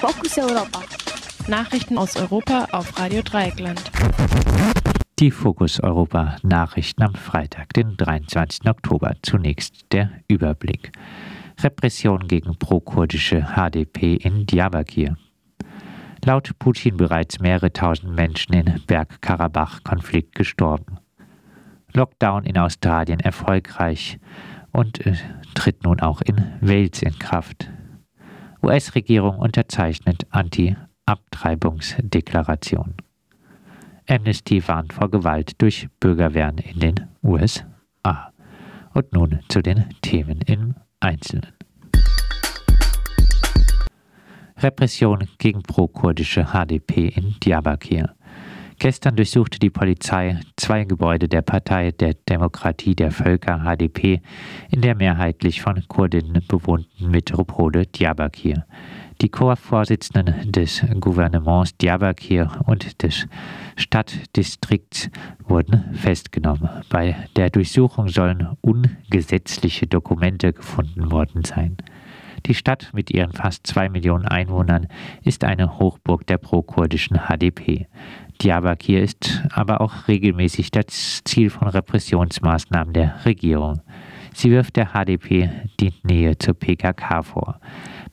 Fokus Europa. Nachrichten aus Europa auf Radio Dreieckland. Die Fokus Europa Nachrichten am Freitag, den 23. Oktober. Zunächst der Überblick. Repression gegen pro-kurdische HDP in Diyarbakir. Laut Putin bereits mehrere tausend Menschen in Bergkarabach-Konflikt gestorben. Lockdown in Australien erfolgreich und äh, tritt nun auch in Wales in Kraft. US-Regierung unterzeichnet Anti-Abtreibungsdeklaration. Amnesty warnt vor Gewalt durch Bürgerwehren in den USA. Und nun zu den Themen im Einzelnen. Repression gegen pro-kurdische HDP in Diyarbakir. Gestern durchsuchte die Polizei zwei Gebäude der Partei der Demokratie der Völker HDP in der mehrheitlich von Kurdinnen bewohnten Metropole Diyarbakir. Die Chorvorsitzenden des Gouvernements Diyarbakir und des Stadtdistrikts wurden festgenommen. Bei der Durchsuchung sollen ungesetzliche Dokumente gefunden worden sein. Die Stadt mit ihren fast zwei Millionen Einwohnern ist eine Hochburg der pro-kurdischen HDP. Diyarbakir ist aber auch regelmäßig das Ziel von Repressionsmaßnahmen der Regierung. Sie wirft der HDP die Nähe zur PKK vor.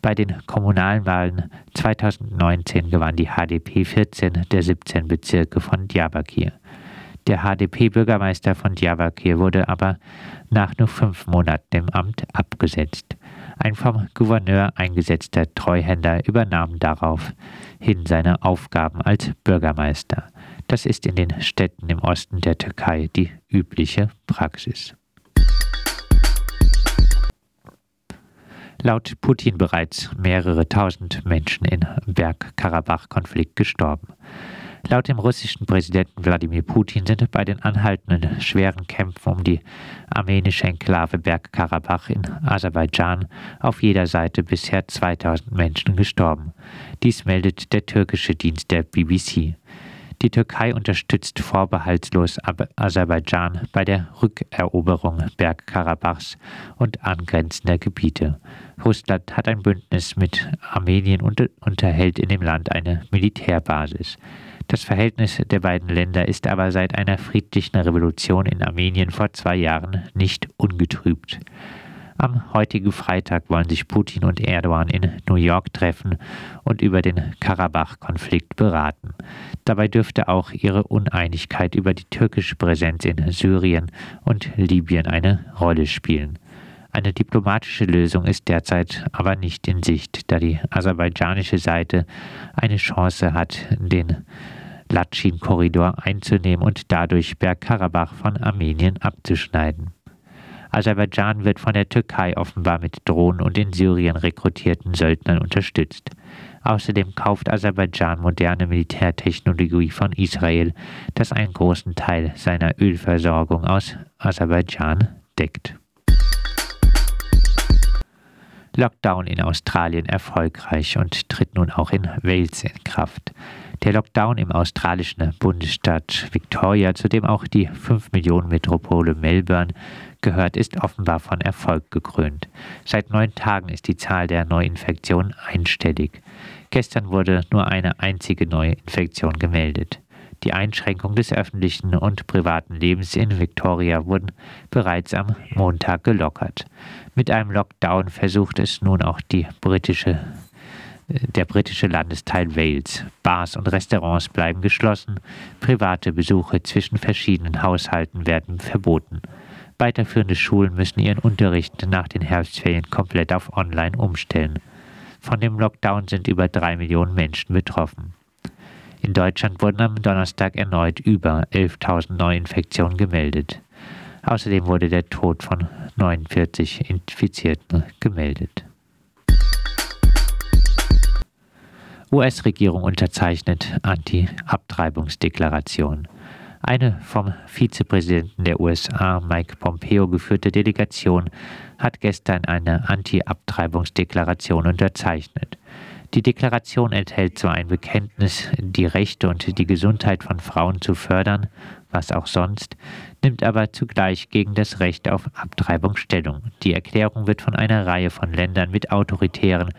Bei den kommunalen Wahlen 2019 gewann die HDP 14 der 17 Bezirke von Diyarbakir. Der HDP-Bürgermeister von Diyarbakir wurde aber nach nur fünf Monaten im Amt abgesetzt. Ein vom Gouverneur eingesetzter Treuhänder übernahm daraufhin seine Aufgaben als Bürgermeister. Das ist in den Städten im Osten der Türkei die übliche Praxis. Laut Putin bereits mehrere tausend Menschen in Bergkarabach-Konflikt gestorben. Laut dem russischen Präsidenten Wladimir Putin sind bei den anhaltenden schweren Kämpfen um die armenische Enklave Bergkarabach in Aserbaidschan auf jeder Seite bisher 2000 Menschen gestorben. Dies meldet der türkische Dienst der BBC. Die Türkei unterstützt vorbehaltslos Aserbaidschan bei der Rückeroberung Bergkarabachs und angrenzender Gebiete. Russland hat ein Bündnis mit Armenien und unterhält in dem Land eine Militärbasis. Das Verhältnis der beiden Länder ist aber seit einer friedlichen Revolution in Armenien vor zwei Jahren nicht ungetrübt. Am heutigen Freitag wollen sich Putin und Erdogan in New York treffen und über den Karabach-Konflikt beraten. Dabei dürfte auch ihre Uneinigkeit über die türkische Präsenz in Syrien und Libyen eine Rolle spielen. Eine diplomatische Lösung ist derzeit aber nicht in Sicht, da die aserbaidschanische Seite eine Chance hat, den Latschin-Korridor einzunehmen und dadurch Bergkarabach von Armenien abzuschneiden. Aserbaidschan wird von der Türkei offenbar mit Drohnen und in Syrien rekrutierten Söldnern unterstützt. Außerdem kauft Aserbaidschan moderne Militärtechnologie von Israel, das einen großen Teil seiner Ölversorgung aus Aserbaidschan deckt. Lockdown in Australien erfolgreich und tritt nun auch in Wales in Kraft. Der Lockdown im australischen Bundesstaat Victoria, zu dem auch die 5 Millionen Metropole Melbourne gehört, ist offenbar von Erfolg gekrönt. Seit neun Tagen ist die Zahl der Neuinfektionen einstellig. Gestern wurde nur eine einzige neue Infektion gemeldet. Die Einschränkung des öffentlichen und privaten Lebens in Victoria wurden bereits am Montag gelockert. Mit einem Lockdown versucht es nun auch britische der britische Landesteil Wales. Bars und Restaurants bleiben geschlossen, private Besuche zwischen verschiedenen Haushalten werden verboten. Weiterführende Schulen müssen ihren Unterricht nach den Herbstferien komplett auf Online umstellen. Von dem Lockdown sind über drei Millionen Menschen betroffen. In Deutschland wurden am Donnerstag erneut über 11.000 Neuinfektionen gemeldet. Außerdem wurde der Tod von 49 Infizierten gemeldet. US-Regierung unterzeichnet Anti-Abtreibungsdeklaration. Eine vom Vizepräsidenten der USA Mike Pompeo geführte Delegation hat gestern eine Anti-Abtreibungsdeklaration unterzeichnet. Die Deklaration enthält zwar ein Bekenntnis, die Rechte und die Gesundheit von Frauen zu fördern, was auch sonst, nimmt aber zugleich gegen das Recht auf Abtreibung Stellung. Die Erklärung wird von einer Reihe von Ländern mit autoritären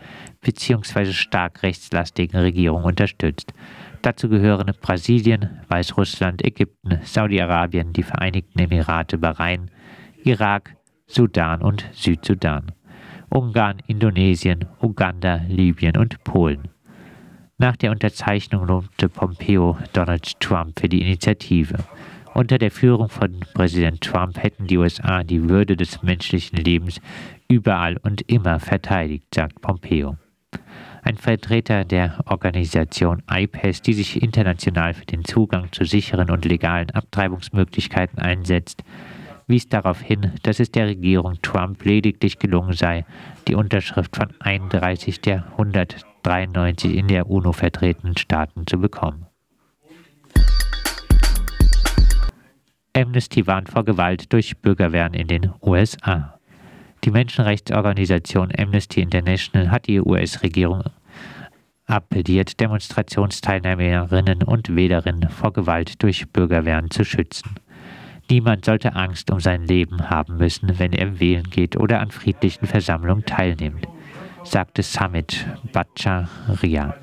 bzw. stark rechtslastigen Regierungen unterstützt. Dazu gehören Brasilien, Weißrussland, Ägypten, Saudi-Arabien, die Vereinigten Emirate, Bahrain, Irak, Sudan und Südsudan. Ungarn, Indonesien, Uganda, Libyen und Polen. Nach der Unterzeichnung lobte Pompeo Donald Trump für die Initiative. Unter der Führung von Präsident Trump hätten die USA die Würde des menschlichen Lebens überall und immer verteidigt, sagt Pompeo. Ein Vertreter der Organisation IPES, die sich international für den Zugang zu sicheren und legalen Abtreibungsmöglichkeiten einsetzt, wies darauf hin, dass es der Regierung Trump lediglich gelungen sei, die Unterschrift von 31 der 193 in der UNO vertretenen Staaten zu bekommen. Amnesty warnt vor Gewalt durch Bürgerwehren in den USA. Die Menschenrechtsorganisation Amnesty International hat die US-Regierung appelliert, Demonstrationsteilnehmerinnen und Wählerinnen vor Gewalt durch Bürgerwehren zu schützen. Niemand sollte Angst um sein Leben haben müssen, wenn er wählen geht oder an friedlichen Versammlungen teilnimmt, sagte Samit Bhattacharya.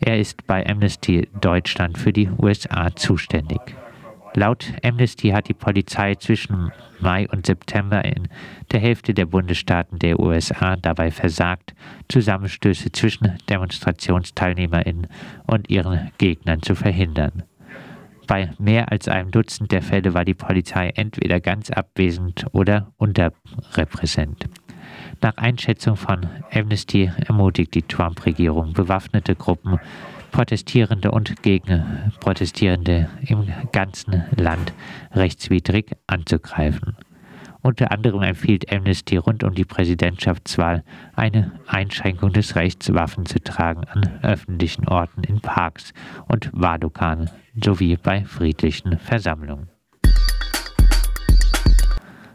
Er ist bei Amnesty Deutschland für die USA zuständig. Laut Amnesty hat die Polizei zwischen Mai und September in der Hälfte der Bundesstaaten der USA dabei versagt, Zusammenstöße zwischen Demonstrationsteilnehmerinnen und ihren Gegnern zu verhindern. Bei mehr als einem Dutzend der Fälle war die Polizei entweder ganz abwesend oder unterrepräsent. Nach Einschätzung von Amnesty ermutigt die Trump-Regierung bewaffnete Gruppen, Protestierende und Gegenprotestierende im ganzen Land rechtswidrig anzugreifen. Unter anderem empfiehlt Amnesty rund um die Präsidentschaftswahl eine Einschränkung des Rechts, Waffen zu tragen an öffentlichen Orten in Parks und Wahllokalen sowie bei friedlichen Versammlungen.